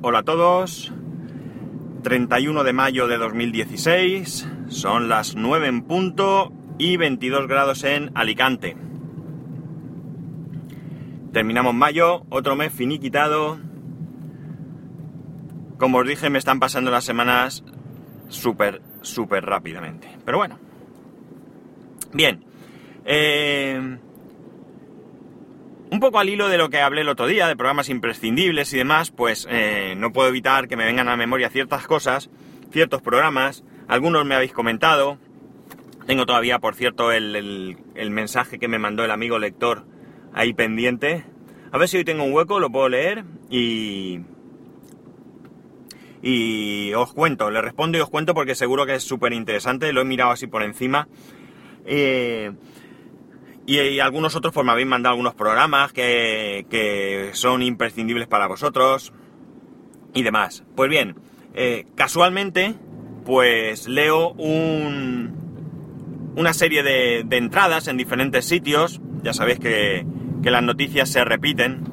Hola a todos. 31 de mayo de 2016. Son las 9 en punto y 22 grados en Alicante. Terminamos mayo, otro mes finiquitado. Como os dije, me están pasando las semanas súper, súper rápidamente. Pero bueno. Bien. Eh, un poco al hilo de lo que hablé el otro día, de programas imprescindibles y demás, pues eh, no puedo evitar que me vengan a memoria ciertas cosas, ciertos programas, algunos me habéis comentado, tengo todavía, por cierto, el, mensaje que me mandó el amigo lector ahí pendiente. A ver si hoy tengo un hueco, lo puedo leer y... Y os cuento, le respondo y os cuento porque seguro que es súper interesante, lo he mirado así por encima. Eh, y, algunos otros pues me habéis mandado algunos programas que, son imprescindibles para vosotros y demás. Pues bien, eh, casualmente pues leo un, una serie de, entradas en diferentes sitios. Ya sabéis que, que las noticias se repiten.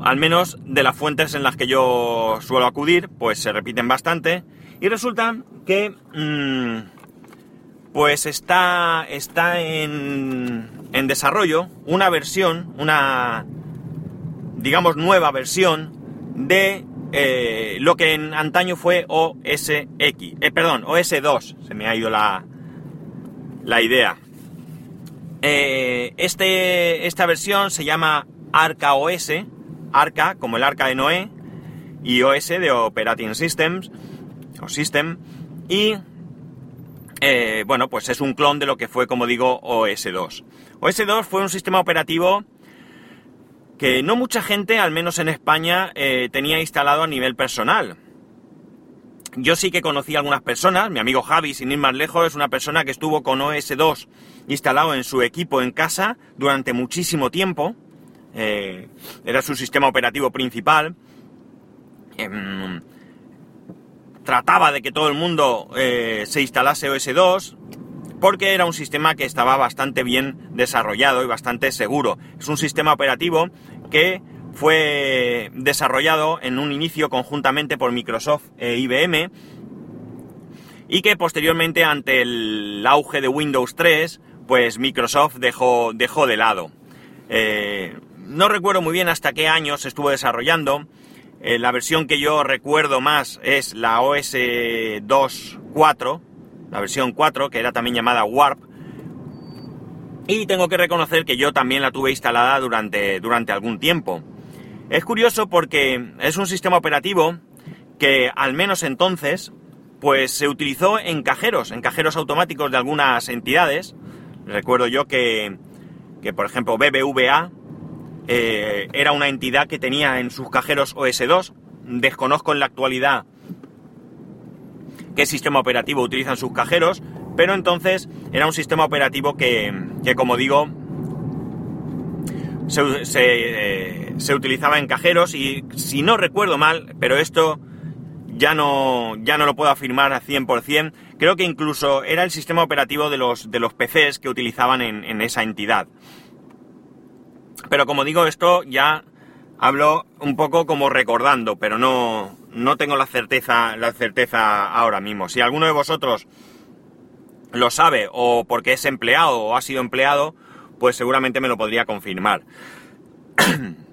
Al menos de las fuentes en las que yo suelo acudir, pues se repiten bastante. Y resulta que... Mm, pues está, está en, en desarrollo una versión, una, digamos, nueva versión de eh, lo que en antaño fue OS X, eh, perdón, OS2, se me ha ido la, la idea. Eh, este, esta versión se llama Arca OS, Arca como el Arca de Noé, y OS de Operating Systems, o System, y eh, bueno, pues es un clon de lo que fue, como digo, OS2. OS2 fue un sistema operativo que no mucha gente, al menos en España, eh, tenía instalado a nivel personal. Yo sí que conocí a algunas personas, mi amigo Javi, sin ir más lejos, es una persona que estuvo con OS2 instalado en su equipo en casa durante muchísimo tiempo. Eh, era su sistema operativo principal. Em, trataba de que todo el mundo eh, se instalase OS2 porque era un sistema que estaba bastante bien desarrollado y bastante seguro. Es un sistema operativo que fue desarrollado en un inicio conjuntamente por Microsoft e IBM y que posteriormente ante el auge de Windows 3 pues Microsoft dejó, dejó de lado. Eh, no recuerdo muy bien hasta qué año se estuvo desarrollando, eh, la versión que yo recuerdo más es la OS 2.4, la versión 4, que era también llamada Warp. Y tengo que reconocer que yo también la tuve instalada durante, durante algún tiempo. Es curioso porque es un sistema operativo que al menos entonces pues se utilizó en cajeros, en cajeros automáticos de algunas entidades. Recuerdo yo que, que por ejemplo BBVA eh, era una entidad que tenía en sus cajeros OS2. Desconozco en la actualidad qué sistema operativo utilizan sus cajeros, pero entonces era un sistema operativo que, como digo, eh, se, utilizaba en cajeros y si no recuerdo mal, pero esto ya no, ya no lo puedo afirmar a 100%, creo que incluso era el sistema operativo de los, de los PCs que utilizaban en esa entidad. Pero como digo, esto ya hablo un poco como recordando, pero no, no tengo la certeza, la certeza ahora mismo. Si alguno de vosotros lo sabe o porque es empleado o ha sido empleado, pues seguramente me lo podría confirmar.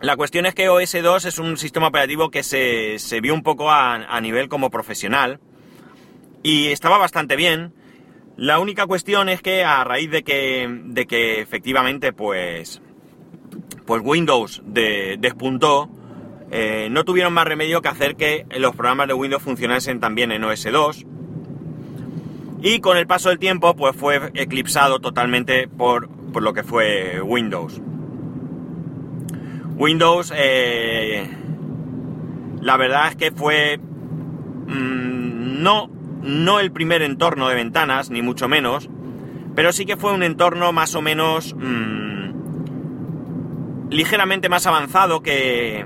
La cuestión es que OS2 es un sistema operativo que se, se vio un poco a, a, nivel como profesional y estaba bastante bien. La única cuestión es que a raíz de que, de que efectivamente pues, pues Windows despuntó, eh, no tuvieron más remedio que hacer que los programas de Windows funcionasen también en OS2. Y con el paso del tiempo pues fue eclipsado totalmente por, lo que fue Windows. Windows, eh, la verdad es que fue mm, no no el primer entorno de ventanas, ni mucho menos, pero sí que fue un entorno más o menos mmm, ligeramente más avanzado que,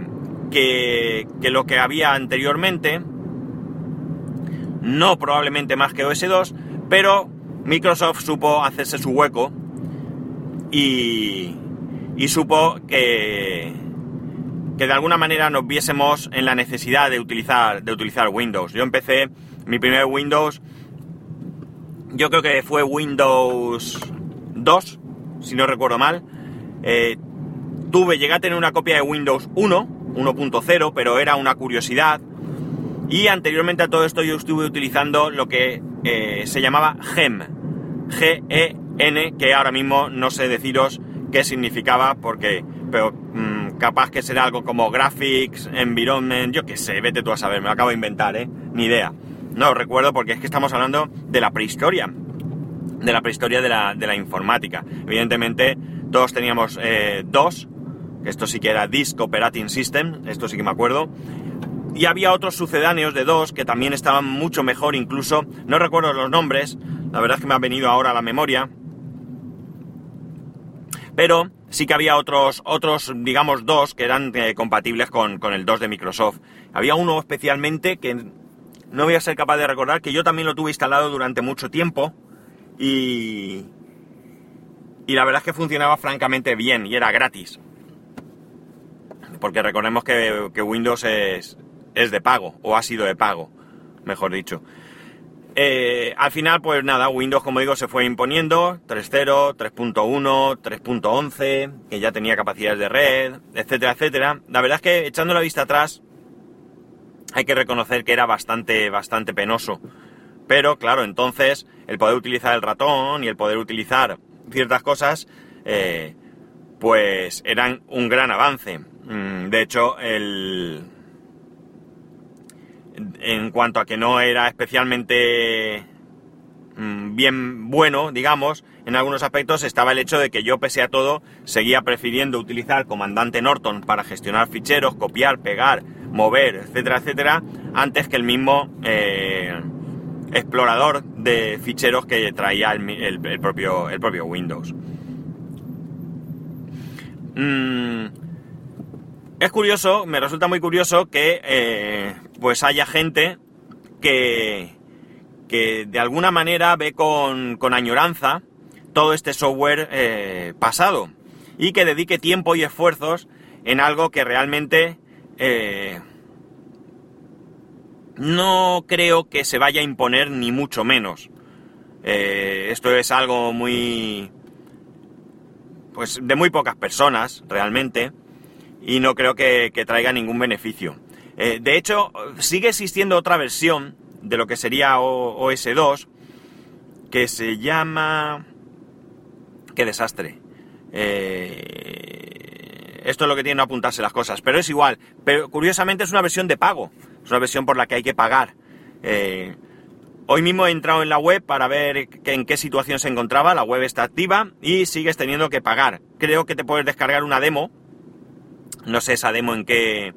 que, que, lo que había anteriormente. No probablemente más que OS2, pero Microsoft supo hacerse su hueco y, y supo que, que de alguna manera nos viésemos en la necesidad de utilizar, de utilizar Windows. Yo empecé mi primer Windows, yo creo que fue Windows 2, si no recuerdo mal. Eh, tuve, llegué a tener una copia de Windows 1, 1.0, pero era una curiosidad. Y anteriormente a todo esto yo estuve utilizando lo que eh, se llamaba GEM. G-E-N, que ahora mismo no sé deciros qué significaba, porque, pero mm, capaz que será algo como Graphics, Environment, yo qué sé, vete tú a saber, me lo acabo de inventar, ¿eh? Ni idea. No recuerdo porque es que estamos hablando de la prehistoria, de la prehistoria de la, de la informática. Evidentemente, todos teníamos eh, dos, esto sí que era Disk Operating System, esto sí que me acuerdo, y había otros sucedáneos de dos que también estaban mucho mejor, incluso, no recuerdo los nombres, la verdad es que me ha venido ahora a la memoria, pero sí que había otros, otros digamos, dos que eran eh, compatibles con, con, el 2 de Microsoft. Había uno especialmente que no voy a ser capaz de recordar, que yo también lo tuve instalado durante mucho tiempo y, y la verdad es que funcionaba francamente bien y era gratis. Porque recordemos que, que Windows es, es de pago, o ha sido de pago, mejor dicho. Eh, al final, pues nada, Windows, como digo, se fue imponiendo 3.0, 3.1, 3.11, que ya tenía capacidades de red, etcétera, etcétera. La verdad es que echando la vista atrás, hay que reconocer que era bastante, bastante penoso. Pero claro, entonces el poder utilizar el ratón y el poder utilizar ciertas cosas, eh, pues eran un gran avance. Mm, de hecho, el, en cuanto a que no era especialmente bien bueno, digamos, en algunos aspectos estaba el hecho de que yo, pese a todo, seguía prefiriendo utilizar Comandante Norton para gestionar ficheros, copiar, pegar, mover, etcétera, etcétera, antes que el mismo eh, explorador de ficheros que traía el, propio, el propio Windows. Mm, es curioso, me resulta muy curioso que eh, pues haya gente que, que de alguna manera ve con, añoranza todo este software eh, pasado y que dedique tiempo y esfuerzos en algo que realmente eh, no creo que se vaya a imponer ni mucho menos. esto es algo muy... pues de muy pocas personas realmente y no creo que, traiga ningún beneficio. Eh, de hecho, sigue existiendo otra versión de lo que sería OS2 que se llama... ¡Qué desastre! Eh, esto es lo que tiene que apuntarse las cosas, pero es igual. Pero curiosamente es una versión de pago, es una versión por la que hay que pagar. Eh, hoy mismo he entrado en la web para ver en qué situación se encontraba, la web está activa y sigues teniendo que pagar. Creo que te puedes descargar una demo no sé esa demo en qué,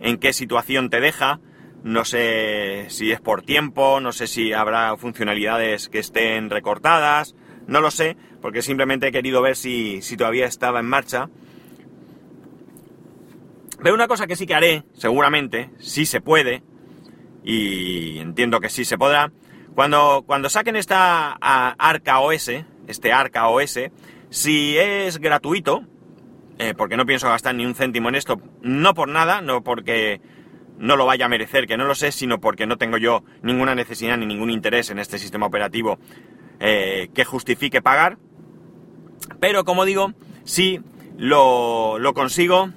en qué situación te deja. No sé si es por tiempo, no sé si habrá funcionalidades que estén recortadas. No lo sé, porque simplemente he querido ver si, si todavía estaba en marcha. Pero una cosa que sí que haré, seguramente, si se puede, y entiendo que sí se podrá, cuando, cuando saquen esta Arca OS, este Arca OS, si es gratuito, eh, porque no pienso gastar ni un céntimo en esto, no por nada, no porque no lo vaya a merecer, que no lo sé, sino porque no tengo yo ninguna necesidad ni ningún interés en este sistema operativo eh, que justifique pagar. Pero como digo, si lo, lo, consigo,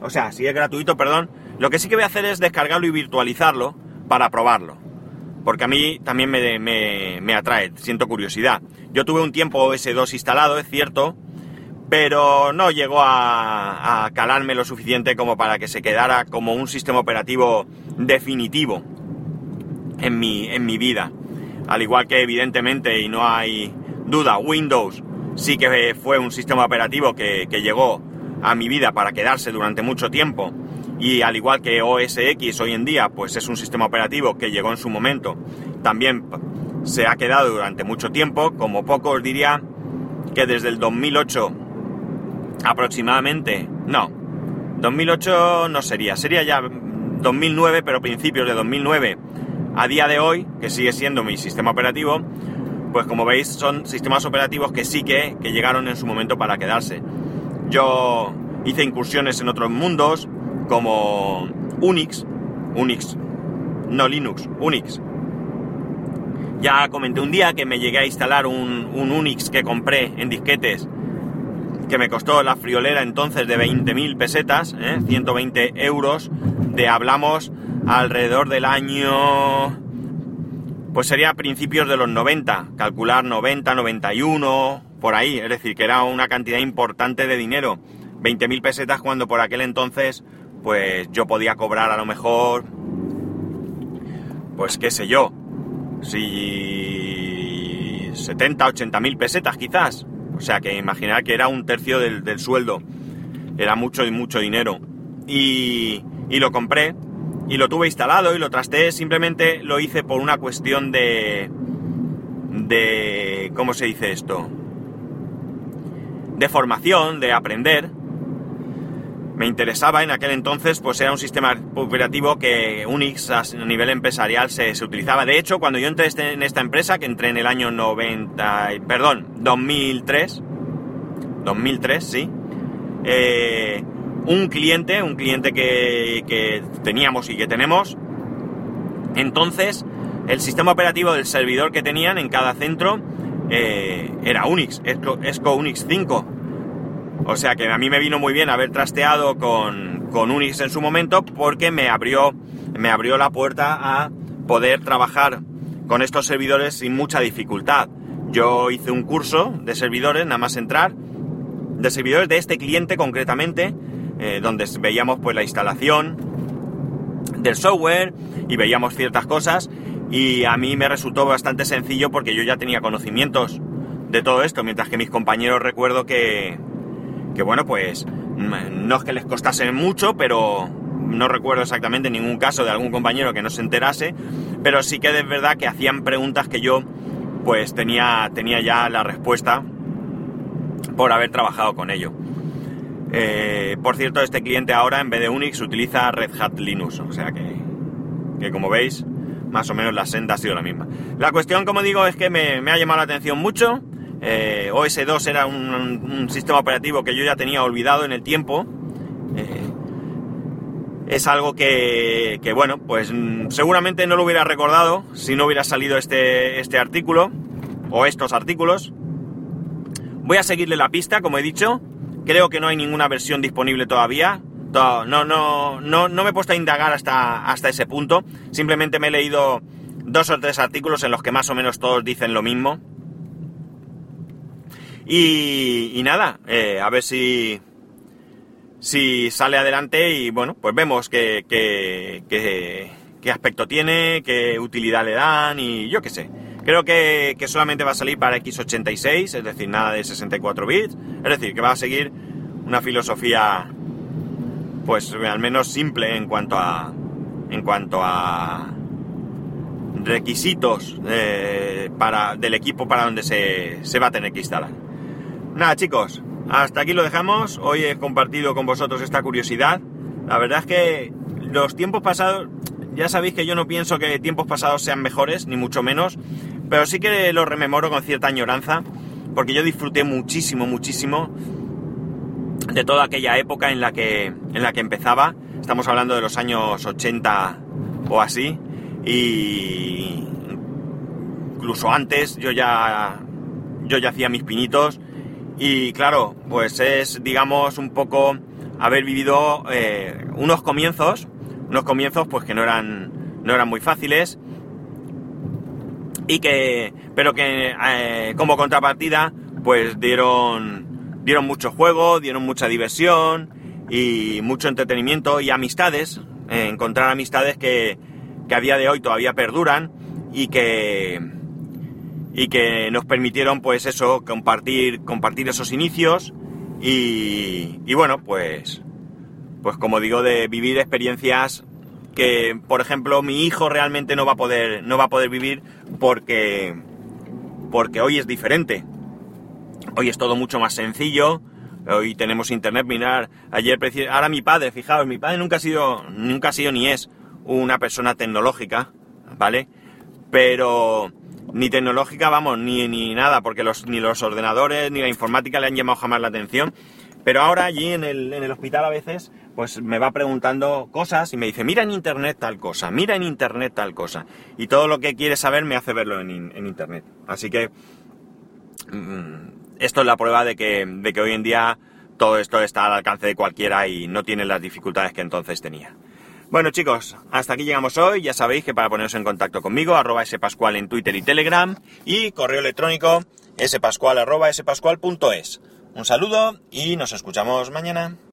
o sea, si es gratuito, perdón, lo que sí que voy a hacer es descargarlo y virtualizarlo para probarlo. Porque a mí también me, me, me atrae, siento curiosidad. Yo tuve un tiempo OS2 instalado, es cierto, pero no llegó a, calarme lo suficiente como para que se quedara como un sistema operativo definitivo en mi, en mi vida. Al igual que evidentemente, y no hay duda, Windows sí que fue un sistema operativo que, llegó a mi vida para quedarse durante mucho tiempo. Y al igual que OS X hoy en día, pues es un sistema operativo que llegó en su momento, también se ha quedado durante mucho tiempo, como poco os diría que desde el 2008 aproximadamente, no, 2008 no sería, sería ya 2009, pero principios de 2009 a día de hoy, que sigue siendo mi sistema operativo, pues como veis son sistemas operativos que sí que, que llegaron en su momento para quedarse. Yo hice incursiones en otros mundos, como Unix, Unix, no Linux, Unix. Ya comenté un día que me llegué a instalar un, Unix que compré en disquetes, que me costó la friolera entonces de 20.000 pesetas, 120 ¿eh? euros, de hablamos alrededor del año pues sería principios de los 90, calcular 90, 91, por ahí, es decir, que era una cantidad importante de dinero. 20.000 pesetas cuando por aquel entonces, pues yo podía cobrar a lo mejor, pues qué sé yo, si 70, 80.000 pesetas quizás. O sea que imaginar que era un tercio del, del sueldo. Era mucho y mucho dinero. Y, y lo compré y lo tuve instalado y lo trasteé, simplemente lo hice por una cuestión de... de... ¿cómo se dice esto? De formación, de aprender. Me interesaba en aquel entonces, pues era un sistema operativo que Unix a nivel empresarial se, utilizaba. De hecho, cuando yo entré este, en esta empresa, que entré en el año 90, perdón, 2003, 2003, sí, eh, un cliente, un cliente que, teníamos y que tenemos. Entonces, el sistema operativo del servidor que tenían en cada centro eh, era Unix, ESCO, Unix 5. O sea que a mí me vino muy bien haber trasteado con, con, Unix en su momento porque me abrió, me abrió la puerta a poder trabajar con estos servidores sin mucha dificultad. Yo hice un curso de servidores, nada más entrar, de servidores de este cliente concretamente, eh, donde veíamos pues la instalación del software y veíamos ciertas cosas y a mí me resultó bastante sencillo porque yo ya tenía conocimientos de todo esto, mientras que mis compañeros recuerdo que, que bueno, pues mm, no es que les costase mucho, pero no recuerdo exactamente ningún caso de algún compañero que no se enterase, pero sí que es verdad que hacían preguntas que yo pues tenía, tenía ya la respuesta por haber trabajado con ello. Eh, por cierto, este cliente ahora en vez de Unix utiliza Red Hat Linux, o sea que, como veis, más o menos la senda ha sido la misma. La cuestión, como digo, es que me, ha llamado la atención mucho. Eh, OS2 era un, sistema operativo que yo ya tenía olvidado en el tiempo. Eh, es algo que, que, bueno, pues mm, seguramente no lo hubiera recordado si no hubiera salido este, este artículo o estos artículos. Voy a seguirle la pista, como he dicho. Creo que no hay ninguna versión disponible todavía. No, no, no, no, me he puesto a indagar hasta, hasta ese punto. Simplemente me he leído dos o tres artículos en los que más o menos todos dicen lo mismo. Y, nada, eh, a ver si, si sale adelante y bueno, pues vemos qué, qué, aspecto tiene, qué utilidad le dan y yo qué sé. Creo que, solamente va a salir para x86, es decir, nada de 64 bits. Es decir, que va a seguir una filosofía, pues al menos simple en cuanto a, en cuanto a requisitos eh, para, del equipo para donde se, se va a tener que instalar. Nada, chicos, hasta aquí lo dejamos. Hoy he compartido con vosotros esta curiosidad. La verdad es que los tiempos pasados, ya sabéis que yo no pienso que tiempos pasados sean mejores, ni mucho menos, pero sí que lo rememoro con cierta añoranza, porque yo disfruté muchísimo, muchísimo de toda aquella época en la que, en la que empezaba. Estamos hablando de los años 80 o así, y incluso antes yo ya, yo ya hacía mis pinitos, y claro, pues es, digamos, un poco haber vivido eh, unos comienzos, unos comienzos pues que no eran, no eran muy fáciles, y que, pero que eh, como contrapartida, pues dieron, dieron mucho juego, dieron mucha diversión y mucho entretenimiento y amistades, eh, encontrar amistades que, que a día de hoy todavía perduran y que, y que nos permitieron pues eso, compartir, compartir esos inicios y, bueno, pues, pues como digo, de vivir experiencias que, por ejemplo, mi hijo realmente no va a poder, no va a poder vivir porque, porque hoy es diferente. Hoy es todo mucho más sencillo. Hoy tenemos internet, mirar, ayer, ahora mi padre, fijaos, mi padre nunca ha sido, nunca ha sido ni es una persona tecnológica, ¿vale? Pero ni tecnológica, vamos, ni, ni nada, porque los, ni los ordenadores ni la informática le han llamado jamás la atención. Pero ahora allí en el, en el hospital a veces, pues me va preguntando cosas y me dice, mira en internet tal cosa, mira en internet tal cosa. Y todo lo que quiere saber me hace verlo en, en internet. Así que mm, esto es la prueba de que, de que hoy en día todo esto está al alcance de cualquiera y no tiene las dificultades que entonces tenía. Bueno chicos, hasta aquí llegamos hoy. Ya sabéis que para poneros en contacto conmigo, arroba spascual en Twitter y Telegram y correo electrónico spascual arroba spascual.es. Un saludo y nos escuchamos mañana.